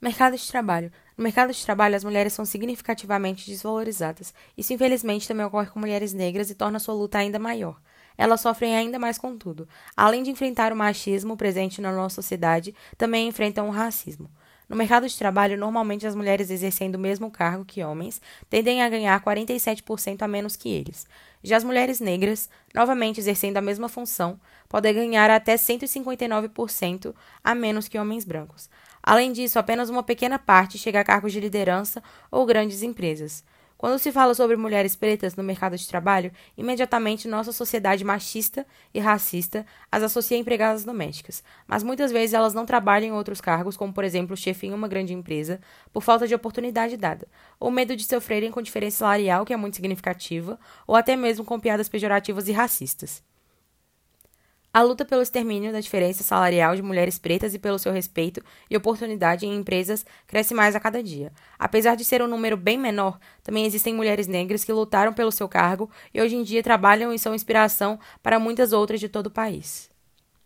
Mercado de trabalho. No mercado de trabalho, as mulheres são significativamente desvalorizadas. Isso, infelizmente, também ocorre com mulheres negras e torna sua luta ainda maior. Elas sofrem ainda mais com tudo. Além de enfrentar o machismo presente na nossa sociedade, também enfrentam o racismo. No mercado de trabalho, normalmente as mulheres exercendo o mesmo cargo que homens tendem a ganhar 47% a menos que eles. Já as mulheres negras, novamente exercendo a mesma função, podem ganhar até 159% a menos que homens brancos. Além disso, apenas uma pequena parte chega a cargos de liderança ou grandes empresas. Quando se fala sobre mulheres pretas no mercado de trabalho, imediatamente nossa sociedade machista e racista as associa a empregadas domésticas, mas muitas vezes elas não trabalham em outros cargos, como por exemplo chefe em uma grande empresa, por falta de oportunidade dada, ou medo de sofrerem com diferença salarial que é muito significativa, ou até mesmo com piadas pejorativas e racistas. A luta pelo extermínio da diferença salarial de mulheres pretas e pelo seu respeito e oportunidade em empresas cresce mais a cada dia. Apesar de ser um número bem menor, também existem mulheres negras que lutaram pelo seu cargo e hoje em dia trabalham e são inspiração para muitas outras de todo o país.